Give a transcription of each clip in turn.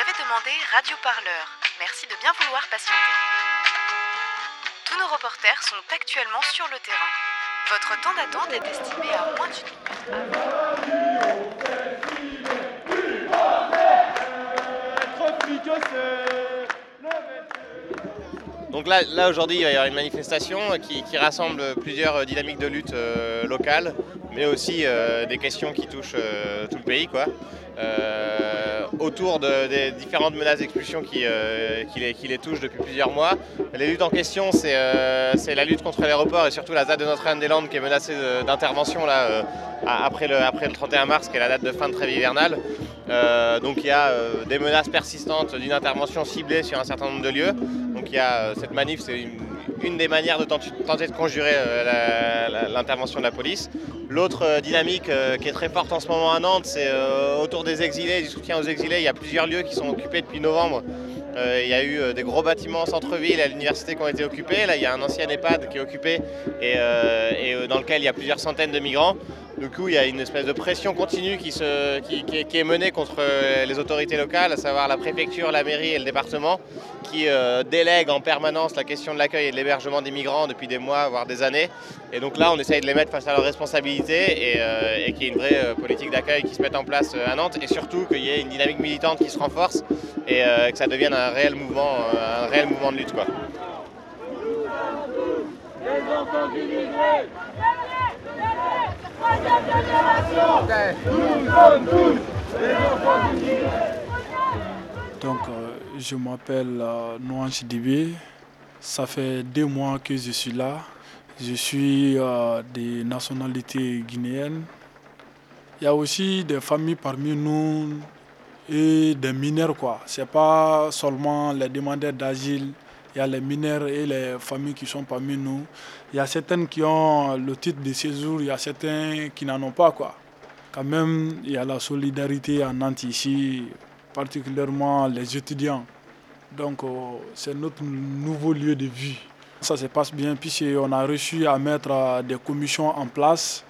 avez demandé Radio Parleur. Merci de bien vouloir patienter. Tous nos reporters sont actuellement sur le terrain. Votre temps d'attente est estimé à moins d'une minute. Donc là, là aujourd'hui, il va y avoir une manifestation qui, rassemble plusieurs dynamiques de lutte euh, locales, mais aussi euh, des questions qui touchent euh, tout le pays, quoi. Euh, autour de- des différentes menaces d'expulsion qui, les, touchent depuis plusieurs mois. Les luttes en question, c'est la lutte contre l'aéroport et surtout la ZAD de Notre-Dame-des-Landes qui est menacée d'intervention après, le, après le 31 mars, qui est la date de fin de trêve hivernale. Donc il y a des menaces persistantes d'une intervention ciblée sur un certain nombre de lieux. Donc il y a cette manif, c'est une, une des manières de tenter, de conjurer euh, l'intervention de la police. L'autre euh, dynamique euh, qui est très forte en ce moment à Nantes, c'est autour des exilés, du soutien aux exilés. Il y a plusieurs lieux qui sont occupés depuis novembre. Il y a eu des gros bâtiments en centre-ville à l'université qui ont été occupés. Là, il y a un ancien EHPAD qui est occupé et, dans lequel il y a plusieurs centaines de migrants. Du coup, il y a une espèce de pression continue qui, est, menée contre euh, les autorités locales, à savoir la préfecture, la mairie et le département, qui euh, délèguent en permanence la question de l'accueil et de l'hébergement des migrants depuis des mois, voire des années. Et donc là, on essaye de les mettre face à leurs responsabilités et, euh, qu'il y ait une vraie politique d'accueil qui se mette en place à Nantes et surtout qu'il y ait une dynamique militante qui se renforce et que ça devienne un réel mouvement, un réel mouvement de lutte. Quoi. Donc, euh, je m'appelle euh, Nouanche Dibé. Ça fait deux mois que je suis là. Je suis euh, de nationalité guinéenne. Il y a aussi des familles parmi nous et des mineurs. quoi. Ce n'est pas seulement les demandeurs d'asile. Il y a les mineurs et les familles qui sont parmi nous. Il y a certaines qui ont le titre de séjour, il y a certains qui n'en ont pas. quoi. Quand même, il y a la solidarité en Nantes ici, particulièrement les étudiants. Donc, euh, c'est notre nouveau lieu de vie. Ça se passe bien, puisqu'on a réussi à mettre euh, des commissions en place.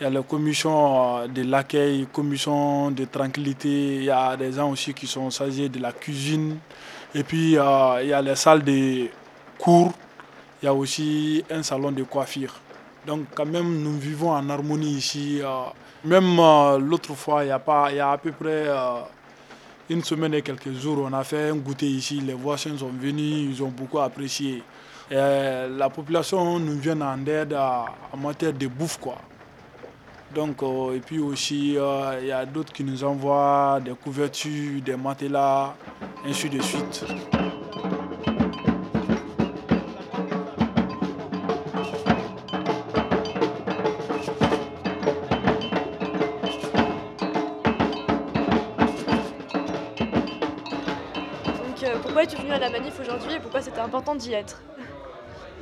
Il y a les commissions euh, de l'accueil, commissions de tranquillité. Il y a des gens aussi qui sont chargés de la cuisine. Et puis, il y a les salles de cours. Il y a aussi un salon de coiffure. Donc, quand même, nous vivons en harmonie ici. euh. Même euh, l'autre fois, il y, a y a à peu près euh, une semaine et quelques jours, on a fait un goûter ici. Les voisins sont venus, ils ont beaucoup apprécié. La population nous vient en aide en matière de bouffe. Quoi. Donc, euh, et puis aussi, euh, il y a d'autres qui nous envoient des couvertures, des matelas, ainsi de suite. Donc euh, pourquoi es-tu venu à la manif aujourd'hui et pourquoi c'était important d'y être?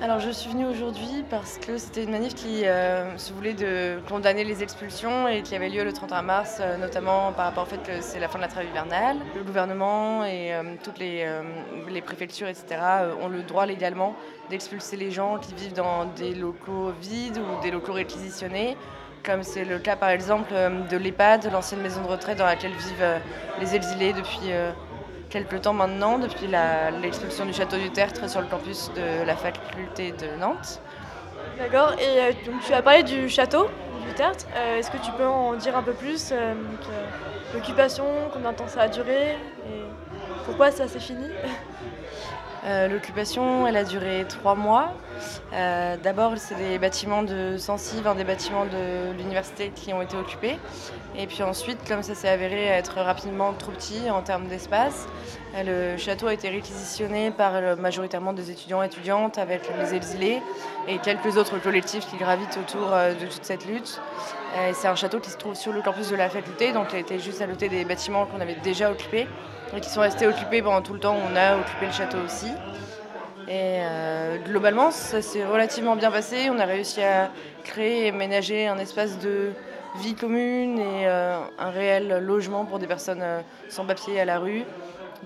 Alors je suis venue aujourd'hui parce que c'était une manif qui euh, se voulait de condamner les expulsions et qui avait lieu le 31 mars, euh, notamment par rapport au fait que c'est la fin de la trêve hivernale. Le gouvernement et euh, toutes les, les préfectures, etc., ont le droit légalement d'expulser les gens qui vivent dans des locaux vides ou des locaux réquisitionnés, comme c'est le cas par exemple de l'EHPAD, l'ancienne maison de retraite dans laquelle vivent les exilés depuis... quelques temps maintenant, depuis l'expulsion du château du Tertre sur le campus de la faculté de Nantes. D'accord, et euh, donc tu as parlé du château, du Tertre. Euh, Est-ce que tu peux en dire un peu plus euh, L'occupation, combien de temps ça a duré et pourquoi ça s'est fini? Euh, L'occupation, elle a duré trois mois. Euh, D'abord, c'est des bâtiments de Sensive, des bâtiments de l'université qui ont été occupés. Et puis ensuite, comme ça s'est avéré être rapidement trop petit en termes d'espace, euh, le château a été réquisitionné par majoritairement des étudiants et étudiantes avec les exilés et quelques autres collectifs qui gravitent autour de toute cette lutte. Euh, C'est un château qui se trouve sur le campus de la faculté, donc il a été juste à côté des bâtiments qu'on avait déjà occupés et qui sont restés occupés pendant tout le temps où on a occupé le château aussi. Et euh, globalement, ça s'est relativement bien passé. On a réussi à créer et ménager un espace de vie commune et euh, un réel logement pour des personnes sans papier à la rue,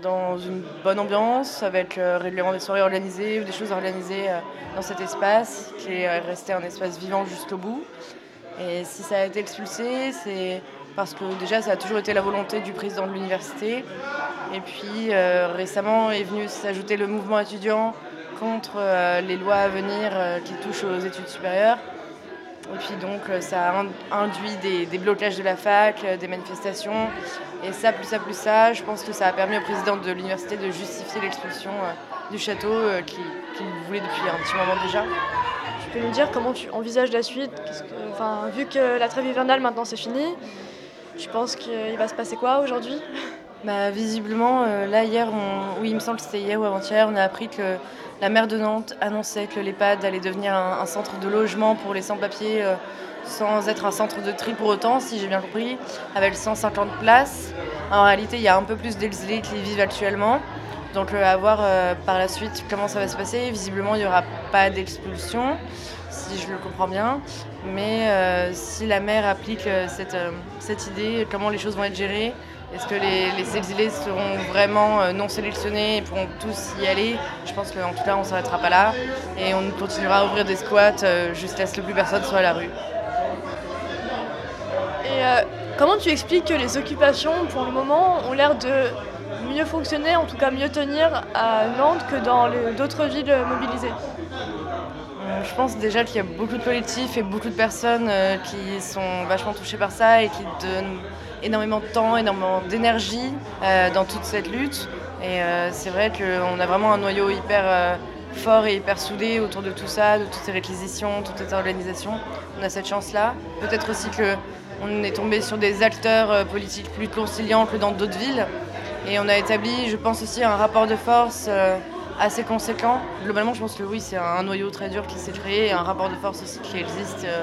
dans une bonne ambiance, avec régulièrement des soirées organisées ou des choses organisées dans cet espace, qui est resté un espace vivant jusqu'au bout. Et si ça a été expulsé, c'est parce que déjà ça a toujours été la volonté du président de l'université. Et puis euh, récemment est venu s'ajouter le mouvement étudiant contre euh, les lois à venir euh, qui touchent aux études supérieures. Et puis donc ça a induit des, blocages de la fac, des manifestations. Et ça, plus ça, plus ça, je pense que ça a permis au président de l'université de justifier l'expulsion du château qu'il voulait depuis un petit moment déjà. Peux nous dire comment tu envisages la suite Vu que la trêve hivernale maintenant c'est fini, tu penses qu'il va se passer quoi aujourd'hui? Bah, Visiblement, euh, là hier, oui il me semble que c'était hier ou avant-hier, on a appris que la maire de Nantes annonçait que l'EHPAD allait devenir un, centre de logement pour les sans-papiers euh, sans être un centre de tri pour autant, si j'ai bien compris, avec 150 places. En réalité, il y a un peu plus d'exilés qui vivent actuellement. Donc euh, à voir par la suite comment ça va se passer. Visiblement, il n'y aura pas d'expulsion si je le comprends bien. Mais euh, si la maire applique euh, cette, euh, cette, idée, comment les choses vont être gérées Est-ce que les, exilés seront vraiment non sélectionnés et pourront tous y aller Je pense qu'en tout cas, on ne s'arrêtera pas là et on continuera à ouvrir des squats jusqu'à ce que plus personne soit à la rue. Et comment tu expliques que les occupations, pour le moment, ont l'air de mieux fonctionner, en tout cas mieux tenir à Nantes que dans d'autres villes mobilisées je pense déjà qu'il y a beaucoup de collectifs et beaucoup de personnes euh, qui sont vachement touchées par ça et qui donnent énormément de temps, énormément d'énergie euh, dans toute cette lutte. Et euh, c'est vrai qu'on a vraiment un noyau hyper fort et hyper soudé autour de tout ça, de toutes ces réquisitions, toute cette organisation. On a cette chance-là. Peut-être aussi qu'on est tombé sur des acteurs politiques plus conciliants que dans d'autres villes. Et on a établi, je pense aussi, un rapport de force assez conséquent. Globalement, je pense que oui, c'est un noyau très dur qui s'est créé et un rapport de force aussi qui existe euh,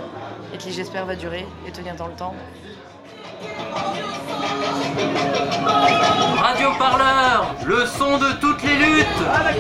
et qui, j'espère, va durer et tenir dans le temps. Radio Parleur, le son de toutes les luttes. Ah,